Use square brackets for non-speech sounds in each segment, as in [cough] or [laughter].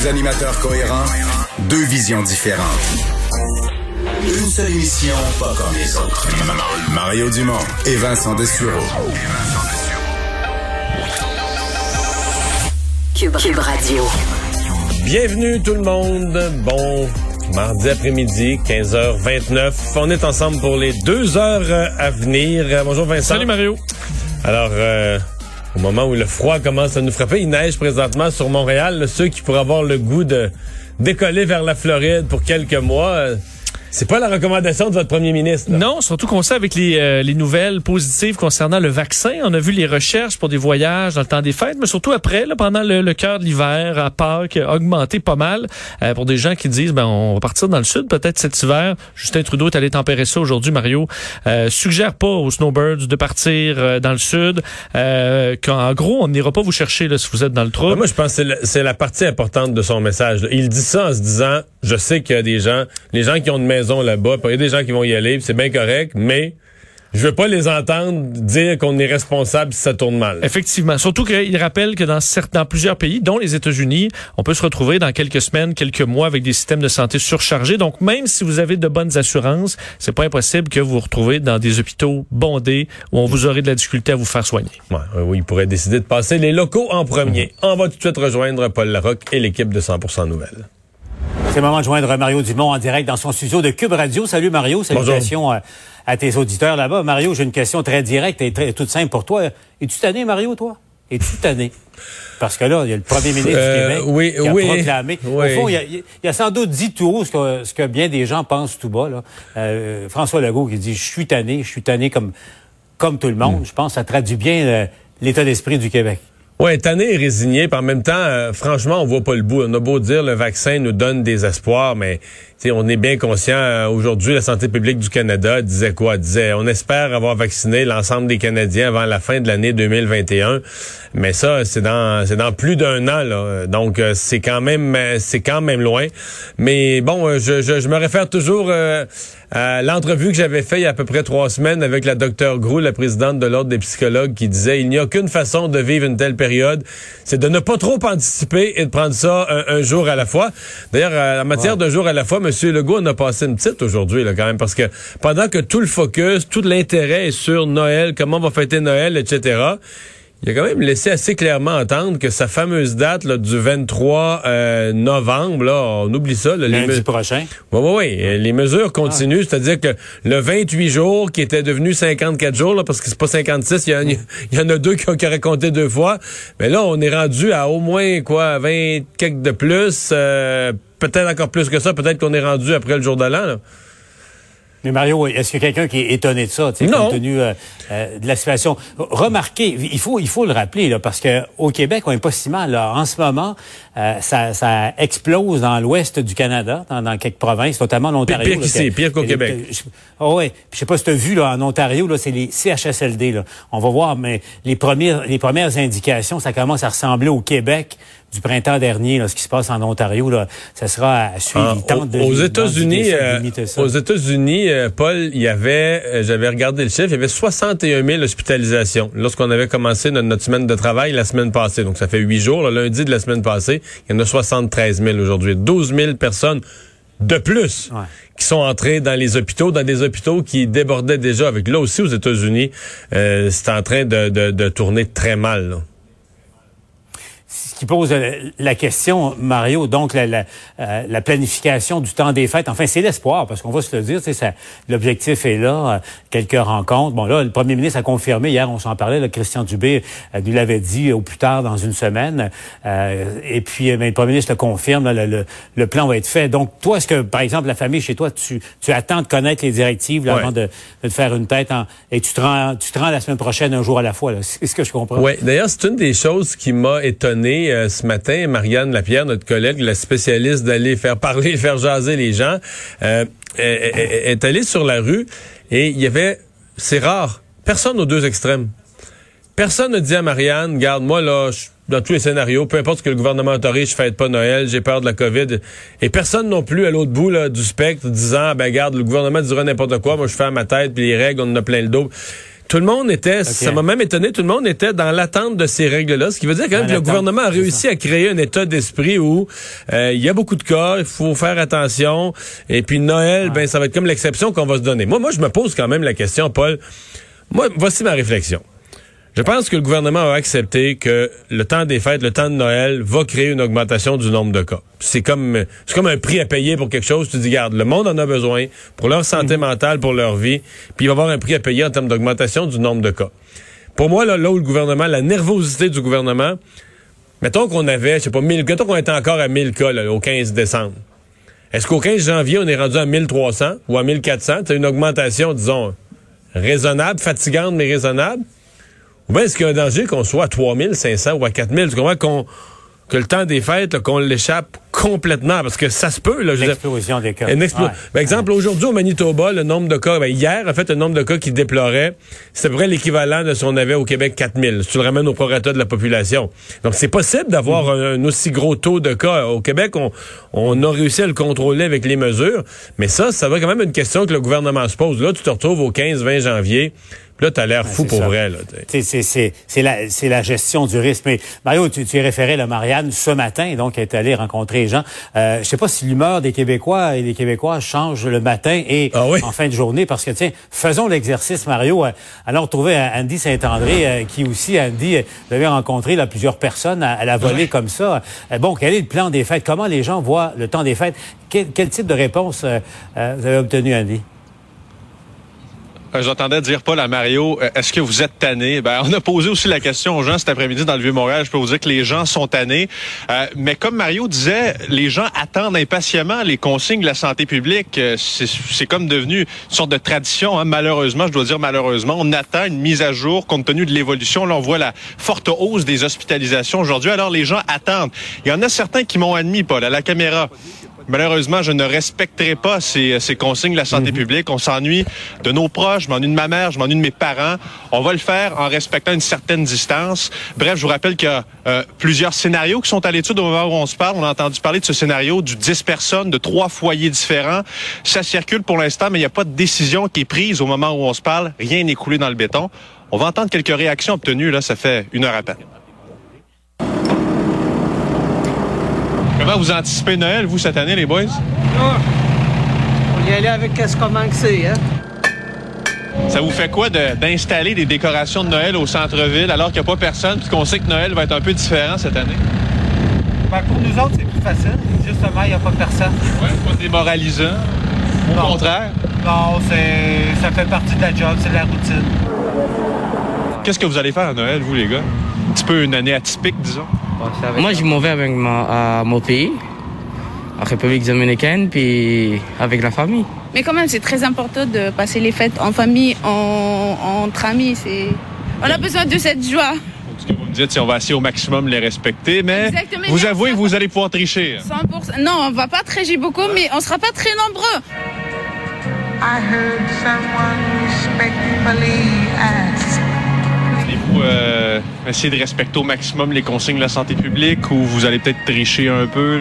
Deux, animateurs cohérents, deux visions différentes. Une seule émission, pas comme les autres. Mario Dumont et Vincent Dessureau. Cube, Cube Radio. Bienvenue tout le monde. Bon mardi après-midi, 15h29. On est ensemble pour les deux heures à venir. Bonjour Vincent. Salut Mario. Alors, euh, au moment où le froid commence à nous frapper, il neige présentement sur Montréal. Ceux qui pourraient avoir le goût de décoller vers la Floride pour quelques mois, euh, c'est pas la recommandation de votre premier ministre. Non, surtout qu'on sait avec les, euh, les, nouvelles positives concernant le vaccin. On a vu les recherches pour des voyages dans le temps des fêtes, mais surtout après, là, pendant le, le cœur de l'hiver, à Pâques, augmenter pas mal euh, pour des gens qui disent, ben, on va partir dans le sud peut-être cet hiver. Justin Trudeau est allé tempérer ça aujourd'hui, Mario. Euh, suggère pas aux snowbirds de partir euh, dans le sud. qu'en gros, on n'ira pas vous chercher là, si vous êtes dans le trou. Moi, je pense que c'est la, partie importante de son message. Il dit ça en se disant, je sais qu'il y a des gens, les gens qui ont une maison là-bas, il y a des gens qui vont y aller, c'est bien correct, mais je veux pas les entendre dire qu'on est responsable si ça tourne mal. Effectivement. Surtout qu'il rappelle que dans, certains, plusieurs pays, dont les États-Unis, on peut se retrouver dans quelques semaines, quelques mois avec des systèmes de santé surchargés. Donc, même si vous avez de bonnes assurances, c'est pas impossible que vous vous retrouvez dans des hôpitaux bondés où on vous aurait de la difficulté à vous faire soigner. Ouais, oui, il pourrait décider de passer les locaux en premier. On va tout de suite rejoindre Paul Larocque et l'équipe de 100% Nouvelles. C'est le moment de joindre Mario Dumont en direct dans son studio de Cube Radio. Salut Mario, salutations à, à, tes auditeurs là-bas. Mario, j'ai une question très directe et très, toute simple pour toi. Es-tu tanné, Mario, toi? Es-tu tanné? Parce que là, il y a le premier ministre du euh, Québec oui, qui a oui, proclamé. Au fond, il y, a, sans doute dit tout haut ce que, ce que bien des gens pensent tout bas. Là. Euh, François Legault qui dit « Je suis tanné, je suis tanné comme, comme tout le monde. Mm. Je pense que ça traduit bien euh, l'état d'esprit du Québec. Ouais, tanné et résigné, puis en même temps, euh, franchement, on voit pas le bout. On a beau dire le vaccin nous donne des espoirs, mais on est bien conscient. Euh, aujourd'hui, la santé publique du Canada disait quoi? Disait, on espère avoir vacciné l'ensemble des Canadiens avant la fin de l'année 2021, mais ça, c'est dans dans plus d'un an là. Donc euh, c'est quand même c'est quand même loin. Mais bon, je, je, je me réfère toujours euh, l'entrevue que j'avais fait il y a à peu près trois semaines avec la docteur Grou, la présidente de l'Ordre des psychologues, qui disait il n'y a qu'une façon de vivre une telle période, c'est de ne pas trop anticiper et de prendre ça un, jour à la fois. D'ailleurs, euh, en matière d'un jour à la fois, M. Legault en a passé une petite aujourd'hui, là, quand même, parce que pendant que tout le focus, tout l'intérêt est sur Noël, comment on va fêter Noël, etc., il a quand même laissé assez clairement entendre que sa fameuse date là, du 23 euh, novembre, là, on oublie ça. Là, Lundi les prochain. Oui, oui, oui. Les mesures continuent, c'est-à-dire que le 28 jours, qui était devenu 54 jours, là, parce que c'est pas 56, il y, en a deux qui ont raconté deux fois. Mais là, on est rendu à au moins, quoi, 20 quelques de plus. Euh, peut-être encore plus que ça. Peut-être qu'on est rendu après le jour de l'an. Mais Mario, est-ce qu'il y a quelqu'un qui est étonné de ça, compte tenu euh, euh, de la situation? Remarquez, il faut, il faut le rappeler, là, parce que au Québec, on est pas si mal. Là. En ce moment, euh, ça, ça, explose dans l'ouest du Canada, dans, dans, quelques provinces, notamment l'Ontario. Pire qu'ici, pire qu'au Québec. Oh, ouais. je sais pas si tu as vu là, en Ontario, là, c'est les CHSLD. Là. On va voir, mais les premières, les premières indications, ça commence à ressembler au Québec du printemps dernier, là, ce qui se passe en Ontario, là, ça sera à suivre. Ah, aux États-Unis, euh, aux États-Unis, euh, Paul, il y avait, euh, j'avais regardé le chiffre, il y avait 61 000 hospitalisations lorsqu'on avait commencé notre, semaine de travail la semaine passée. Donc ça fait huit jours, le lundi de la semaine passée, il y en a 73 000 aujourd'hui, 12 000 personnes de plus qui sont entrées dans les hôpitaux, dans des hôpitaux qui débordaient déjà. Avec là aussi aux États-Unis, c'est en train de, de, de, tourner très mal. Là ce qui pose euh, la question, Mario, donc la, la, euh, la planification du temps des fêtes, enfin c'est l'espoir, parce qu'on va se le dire, ça, l'objectif est là, euh, quelques rencontres. Bon là, le premier ministre a confirmé, hier on s'en parlait, le Christian Dubé nous l'avait dit au plus tard dans une semaine, et puis mais le premier ministre le confirme, le, le, plan va être fait. Donc toi, est-ce que, par exemple, la famille chez toi, tu, tu attends de connaître les directives avant de, de, te faire une tête, en, et tu te, rends, tu te rends la semaine prochaine un jour à la fois, c'est ce que je comprends? Oui, d'ailleurs, c'est une des choses qui m'a étonné euh, ce matin, Marianne Lapierre, notre collègue, la spécialiste d'aller faire parler, [laughs] faire jaser les gens, euh, est, allée sur la rue et il y avait, c'est rare, personne aux deux extrêmes. Personne ne dit à Marianne, garde moi là, dans tous les scénarios, peu importe ce que le gouvernement autorise, je fête pas Noël, j'ai peur de la COVID. Et personne non plus à l'autre bout du spectre disant, ben garde, le gouvernement dira n'importe quoi, moi je fais à ma tête, puis les règles, on en a plein le dos. Tout le monde était, ça m'a même étonné, tout le monde était dans l'attente de ces règles-là, ce qui veut dire quand même que le gouvernement a réussi à créer un état d'esprit où euh, il y a beaucoup de cas, il faut faire attention, et puis Noël, ben ça va être comme l'exception qu'on va se donner. Moi, moi, je me pose quand même la question, Paul. Moi, voici ma réflexion. Je pense que le gouvernement a accepté que le temps des fêtes, le temps de Noël, va créer une augmentation du nombre de cas. C'est comme c'est comme un prix à payer pour quelque chose. Tu dis, garde, le monde en a besoin pour leur santé mhm. mentale, pour leur vie, puis il va y avoir un prix à payer en termes d'augmentation du nombre de cas. Pour moi, là, là où le gouvernement, la nervosité du gouvernement, mettons qu'on avait, je sais pas, 1000, mettons qu'on était encore à 1000 cas là, au 15 décembre. Est-ce qu'au 15 janvier, on est rendu à 1300 ou à 1400? C'est une augmentation, disons, raisonnable, fatigante, mais raisonnable. Ou bien est-ce qu'il y a un danger qu'on soit à 3500 ou à 4000? Tu comprends qu'on, que le temps des fêtes, qu'on l'échappe complètement, parce que ça se peut. Là, une explosion des cas. Une Par exemple, aujourd'hui au Manitoba, le nombre de cas, ben, hier, en fait, le nombre de cas qui déplorait, c'est à peu près l'équivalent de ce qu'on avait au Québec 4000, si tu le ramènes au prorata de la population. Donc, c'est possible d'avoir mm-hmm. un, aussi gros taux de cas. Au Québec, on, on a réussi à le contrôler avec les mesures, mais ça, ça va quand même une question que le gouvernement se pose. Là, tu te retrouves au 15-20 janvier, Là, tu as l'air fou pour vrai. C'est la, la gestion du risque. Mais Mario, tu, tu es référé à Marianne ce matin, donc elle est allée rencontrer les gens. Euh, je sais pas si l'humeur des Québécois et des Québécois change le matin et ah en fin de journée, parce que tiens, faisons l'exercice, Mario. Euh, allons retrouver Andy Saint-André, euh, qui aussi, Andy, euh, vous avez rencontré là, plusieurs personnes à, la volée comme ça. bon, quel est le plan des fêtes? Comment les gens voient le temps des fêtes? Quel, quel type de réponse vous avez obtenu, Andy? Euh, j'entendais dire Paul à Mario, euh, est-ce que vous êtes tanné? Ben, on a posé aussi la question aux gens cet après-midi dans le Vieux-Montréal. Je peux vous dire que les gens sont tannés. Euh, mais comme Mario disait, les gens attendent impatiemment les consignes de la santé publique. C'est comme devenu une sorte de tradition. Hein. Malheureusement, je dois dire malheureusement, on attend une mise à jour compte tenu de l'évolution. Là, on voit la forte hausse des hospitalisations aujourd'hui. Alors, les gens attendent. Il y en a certains qui m'ont admis, Paul, à la caméra. Malheureusement, je ne respecterai pas ces, ces consignes de la santé mhm. publique. On s'ennuie de nos proches, je m'ennuie de ma mère, je m'ennuie de mes parents. On va le faire en respectant une certaine distance. Bref, je vous rappelle qu'il y a euh, plusieurs scénarios qui sont à l'étude au moment où on se parle. On a entendu parler de ce scénario du 10 personnes, de trois foyers différents. Ça circule pour l'instant, mais il n'y a pas de décision qui est prise au moment où on se parle. Rien n'est coulé dans le béton. On va entendre quelques réactions obtenues, là, ça fait une heure à peine. Comment vous anticipez Noël, vous, cette année, les boys? Ah, on y aller avec qu'est-ce comment que c'est, hein? Ça vous fait quoi d'installer des décorations de Noël au centre-ville alors qu'il n'y a pas personne puis qu'on sait que Noël va être un peu différent cette année? Ben, pour nous autres, c'est plus facile. Justement, il n'y a pas personne. Oui, pas démoralisant. Au contraire. Non, ça fait partie de la job, c'est de la routine. Qu'est-ce que vous allez faire à Noël, vous, les gars? Un petit peu une année atypique, disons. Moi, je m'en vais avec ma, à mon pays, en République dominicaine, puis avec la famille. Mais quand même, c'est très important de passer les fêtes en famille, en, entre amis. On a besoin de cette joie. Ce que vous me dites, c'est on va essayer au maximum les respecter, mais vous avouez que vous allez pouvoir tricher. 100%. Non, on va pas tricher beaucoup, mais on sera pas très nombreux. I heard someone vous euh, essayer de respecter au maximum les consignes de la santé publique ou vous allez peut-être tricher un peu?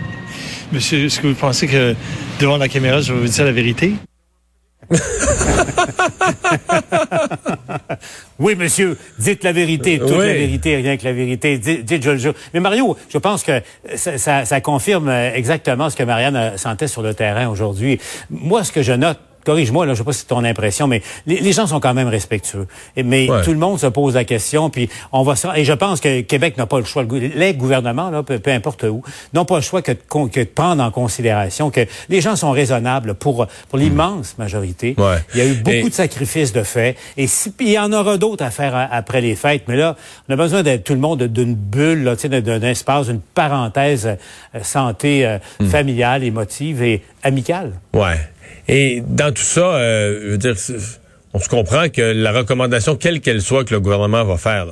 [laughs] Monsieur, est-ce que vous pensez que devant la caméra, je vais vous dire la vérité? [laughs] oui, monsieur, dites la vérité, toute la vérité, rien que la vérité. Dites, je le jure. Mais Mario, je pense que ça, confirme exactement ce que Marianne sentait sur le terrain aujourd'hui. Moi, ce que je note, corrige-moi, là, je sais pas si c'est ton impression, mais les, gens sont quand même respectueux. mais tout le monde se pose la question, puis on va et je pense que Québec n'a pas le choix, les gouvernements, là, peu, importe où, n'ont pas le choix que de, prendre en considération que les gens sont raisonnables pour, pour l'immense majorité. Il y a eu beaucoup de sacrifices de fait, et si, il y en aura d'autres à faire après les fêtes, mais là, on a besoin de tout le monde d'une bulle, d'un espace, d'une parenthèse euh, santé euh, hmm. familiale, émotive et amicale. Ouais. Et dans tout ça, euh, je veux dire, on se comprend que la recommandation, quelle qu'elle soit, que le gouvernement va faire,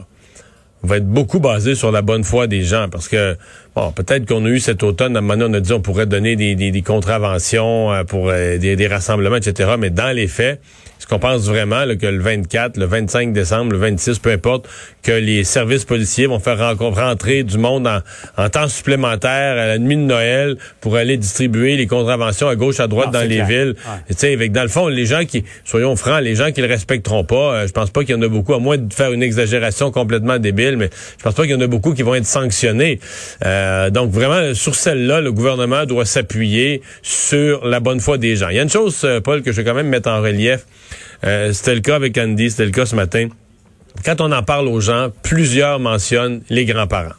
va être beaucoup basée sur la bonne foi des gens. Parce que, bon, peut-être qu'on a eu cet automne, à un moment donné, on a dit on pourrait donner des, contraventions pour des, des rassemblements, etc. Mais dans les faits, est-ce qu'on pense vraiment que le 24, le 25 décembre, le 26, peu importe, que les services policiers vont faire rentrer du monde en, temps supplémentaire à la nuit de Noël pour aller distribuer les contraventions à gauche, à droite dans les villes. Tu sais, avec dans le fond, les gens qui, soyons francs, les gens qui le respecteront pas, euh, je pense pas qu'il y en a beaucoup, à moins de faire une exagération complètement débile, mais je pense pas qu'il y en a beaucoup qui vont être sanctionnés. Euh, donc vraiment, sur celle-là, le gouvernement doit s'appuyer sur la bonne foi des gens. Il y a une chose, euh, Paul, que je vais quand même mettre en relief. Euh, c'était le cas avec Andy, c'était le cas ce matin. Quand on en parle aux gens, plusieurs mentionnent les grands-parents.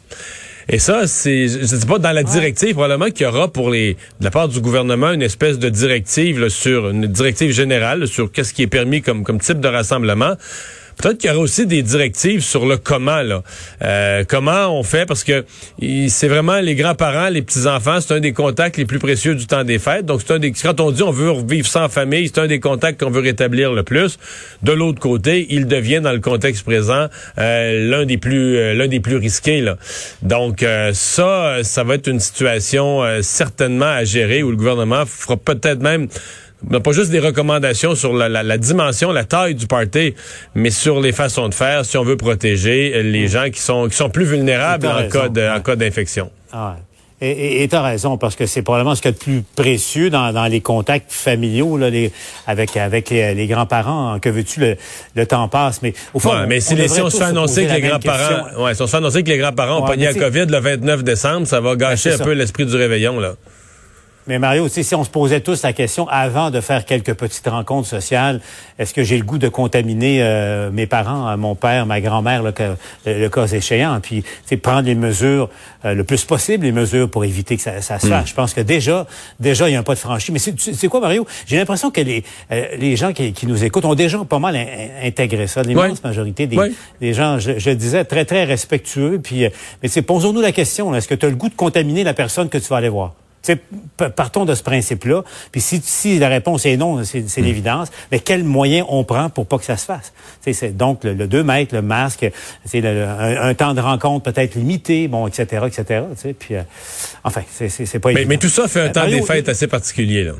Et ça, c'est, je sais pas, dans la directive, probablement qu'il y aura pour les, de la part du gouvernement une espèce de directive sur, une directive générale sur qu'est-ce qui est permis comme, comme type de rassemblement. Peut-être qu'il y aura aussi des directives sur le comment, là. Euh, comment on fait, parce que c'est vraiment les grands-parents, les petits-enfants, c'est un des contacts les plus précieux du temps des fêtes. Donc, c'est un des, quand on dit on veut revivre sans famille, c'est un des contacts qu'on veut rétablir le plus. De l'autre côté, il devient, dans le contexte présent, euh, l'un des plus, euh, l'un des plus risqués, là. Donc, ça, ça va être une situation certainement à gérer où le gouvernement fera peut-être même pas juste des recommandations sur la, dimension, la taille du party, mais sur les façons de faire si on veut protéger les gens qui sont qui sont plus vulnérables en cas, de, en cas d'infection. Ah et tu as raison, parce que c'est probablement ce qui est le plus précieux dans, dans les contacts familiaux là, les, avec, avec les, grands-parents. Que veux-tu, le, le, temps passe. Mais au fond, mais si, on se fait annoncer que les grands-parents ouais, si on se fait annoncer que les grands-parents ont pogné la COVID le 29 décembre, ça va gâcher ben, un peu l'esprit du réveillon. là. Mais Mario, si on se posait tous la question avant de faire quelques petites rencontres sociales, est-ce que j'ai le goût de contaminer euh, mes parents, euh, mon père, ma grand-mère, le, le, cas échéant, puis prendre les mesures euh, le plus possible, les mesures pour éviter que ça, ça se hmm. fasse. Je pense que déjà, déjà, il y a un pas de franchi. Mais c'est quoi, Mario? J'ai l'impression que les, les gens qui, qui, nous écoutent ont déjà pas mal intégré ça. L'immense majorité des, des gens, je, je, disais, très, très respectueux. Puis, mais posons-nous la question, est-ce que tu as le goût de contaminer la personne que tu vas aller voir? Partons de ce principe-là. Puis si, si, la réponse est non, c'est hmm. l'évidence, mais quels moyens on prend pour pas que ça se fasse? C'est donc le, 2 mètres, le masque, c'est un, temps de rencontre peut-être limité, bon, etc., etc. Puis, euh, enfin, c'est pas mais, mais, tout ça fait un euh, temps des fêtes assez particulier, là.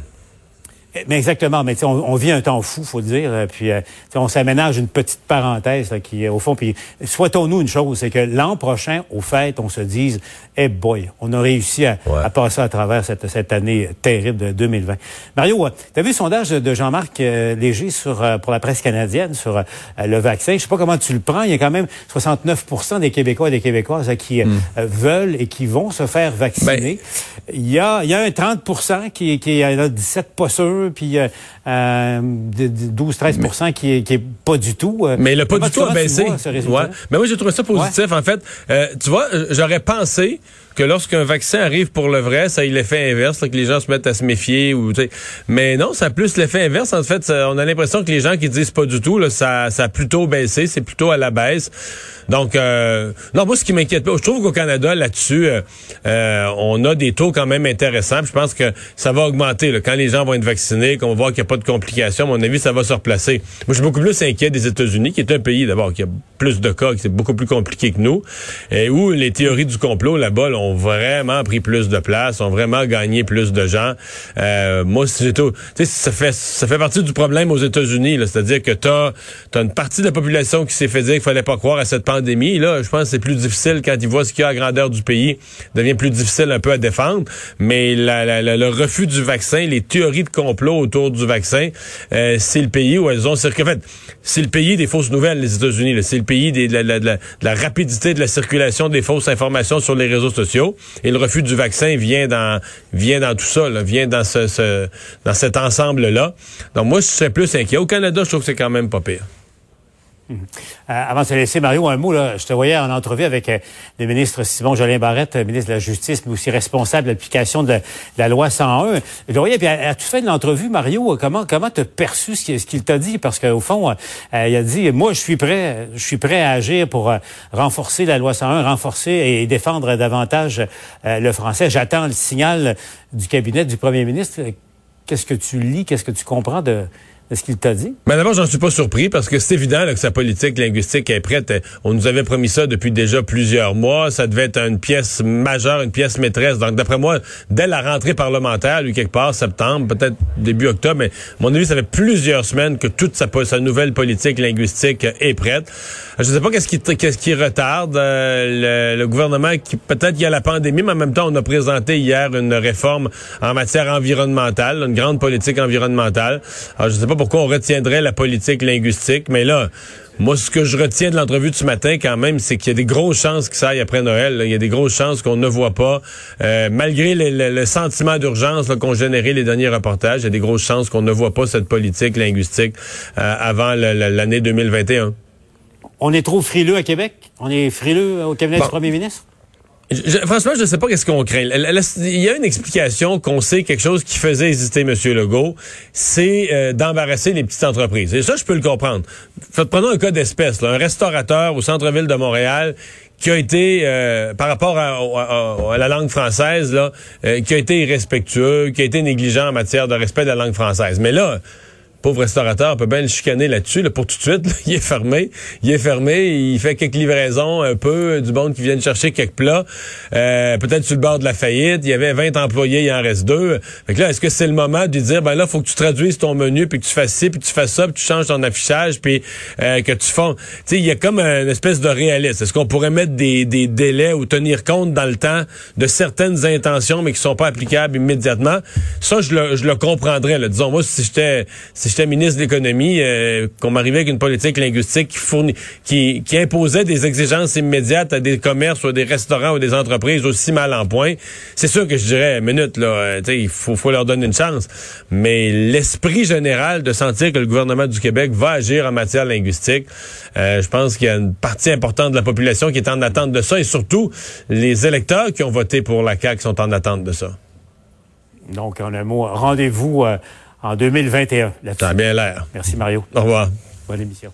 Mais exactement, mais on, on vit un temps fou, faut le dire. Euh, puis euh, on s'aménage une petite parenthèse qui, au fond, puis souhaitons-nous une chose, c'est que l'an prochain, au fait, on se dise, eh boy, on a réussi à, passer à travers cette, cette, année terrible de 2020. Mario, euh, tu as vu le sondage de Jean-Marc Léger sur pour la presse canadienne sur le vaccin? Je sais pas comment tu le prends. Il y a quand même 69% des Québécois et des Québécoises qui hmm. veulent et qui vont se faire vacciner. Ben il, y a, il y a un 30% qui, qui a 17 pas puis 12-13 euh, qui, est, qui est pas du tout. Euh, mais le pas du tout a baissé. Ouais. Mais moi, j'ai trouvé ça positif, en fait. Euh, tu vois, j'aurais pensé que lorsqu'un vaccin arrive pour le vrai, ça a l'effet inverse, que les gens se mettent à se méfier. ou Mais non, ça a plus l'effet inverse. En fait, on a l'impression que les gens qui disent pas du tout, là, ça, ça a plutôt baissé, c'est plutôt à la baisse. Donc, euh, non, moi, ce qui m'inquiète pas, je trouve qu'au Canada, là-dessus, euh, euh, on a des taux quand même intéressants. je pense que ça va augmenter. Là, quand les gens vont être vaccinés, qu'on va voir qu'il n'y a pas de complications, à mon avis, ça va se replacer. Moi, je suis beaucoup plus inquiet des États-Unis, qui est un pays, d'abord, qui a plus de cas, qui est beaucoup plus compliqué que nous, et où les théories du complot, là-bas, ont vraiment pris plus de place, ont vraiment gagné plus de gens. moi, c'est tout. Ça fait, ça fait partie du problème aux États-Unis. C'est-à-dire que tu as, une partie de la population qui s'est fait dire qu'il fallait pas croire à cette pandémie Là, je pense que c'est plus difficile quand ils voient ce qu'il y a à grandeur du pays. devient plus difficile un peu à défendre. Mais le refus du vaccin, les théories de complot autour du vaccin, euh, c'est le pays où elles ont circulé. En fait, c'est le pays des fausses nouvelles, les États-Unis. C'est le pays de, la, rapidité de la circulation des fausses informations sur les réseaux sociaux. Et le refus du vaccin vient dans tout ça, vient dans dans cet ensemble-là. Donc moi, je serais plus inquiet. Au Canada, je trouve que c'est quand même pas pire. Euh, avant de se laisser, Mario, un mot. Là, je te voyais en entrevue avec euh, le ministre Simon Jolin Barrette, euh, ministre de la Justice, mais aussi responsable de l'application de, la loi 101. Je le voyais, puis à, toute fin de l'entrevue, Mario, comment comment t'as perçu ce qu'il t'a dit? Parce qu'au fond, il a dit, moi, je suis prêt, je suis prêt à agir pour renforcer la loi 101, renforcer et défendre davantage le français. J'attends le signal du cabinet du premier ministre. Qu'est-ce que tu lis? Qu'est-ce que tu comprends de est-ce qu'il t'a dit? Ben d'abord, j'en suis pas surpris parce que c'est évident que sa politique linguistique est prête. On nous avait promis ça depuis déjà plusieurs mois. Ça devait être une pièce majeure, une pièce maîtresse. Donc, d'après moi, dès la rentrée parlementaire, lui, quelque part, septembre, peut-être début octobre, mais à mon avis, ça fait plusieurs semaines que toute sa, nouvelle politique linguistique est prête. Je ne sais pas qu'est-ce qui, qu'est-ce qui retarde euh, le, gouvernement qui, peut-être qu'il y a la pandémie, mais en même temps, on a présenté hier une réforme en matière environnementale, une grande politique environnementale. Alors, je sais pas pourquoi on retiendrait la politique linguistique, mais là, moi, ce que je retiens de l'entrevue de ce matin, quand même, c'est qu'il y a des grosses chances que ça aille après Noël. Il y a des grosses chances qu'on ne voit pas. Euh, malgré le, sentiment d'urgence qu'ont généré les derniers reportages, il y a des grosses chances qu'on ne voit pas cette politique linguistique euh, avant l'année 2021. On est trop frileux à Québec? On est frileux au cabinet du premier ministre? Franchement, je ne sais pas qu'est-ce qu'on craint. Il y a une explication qu'on sait quelque chose qui faisait hésiter M. Legault, c'est euh, d'embarrasser les petites entreprises. Et ça, je peux le comprendre. prenons un cas d'espèce, un restaurateur au centre-ville de Montréal qui a été, euh, par rapport à, la langue française, là, euh, qui a été irrespectueux, qui a été négligent en matière de respect de la langue française. Mais là, pauvre restaurateur peut bien le chicaner là-dessus, là, pour tout de suite. [laughs] il est fermé. Il est fermé. Il fait quelques livraisons, un peu, du monde qui vient chercher quelques plats. Euh, peut-être sur le bord de la faillite. Il y avait 20 employés, il en reste deux. Fait que là, est-ce que c'est le moment de dire, ben là, faut que tu traduises ton menu, puis que tu fasses ci, puis tu fasses ça, puis tu changes ton affichage, puis euh, que tu fais... Tu sais, il y a comme une espèce de réalisme. Est-ce qu'on pourrait mettre des, des délais ou tenir compte dans le temps de certaines intentions, mais qui sont pas applicables immédiatement? Ça, je le, je le comprendrais. Là. Disons, moi, si j'étais j'étais ministre de l'économie, euh, qu'on m'arrivait avec une politique linguistique qui fournit, qui, qui imposait des exigences immédiates à des commerces ou à des restaurants ou des entreprises aussi mal en point, c'est sûr que je dirais, minute, là, euh, il faut, faut leur donner une chance. Mais l'esprit général de sentir que le gouvernement du Québec va agir en matière linguistique, euh, je pense qu'il y a une partie importante de la population qui est en attente de ça et surtout les électeurs qui ont voté pour la CAQ sont en attente de ça. Donc, en un mot, rendez-vous en 2021. Ça a bien l'air. Merci Mario. Au revoir. Bonne émission.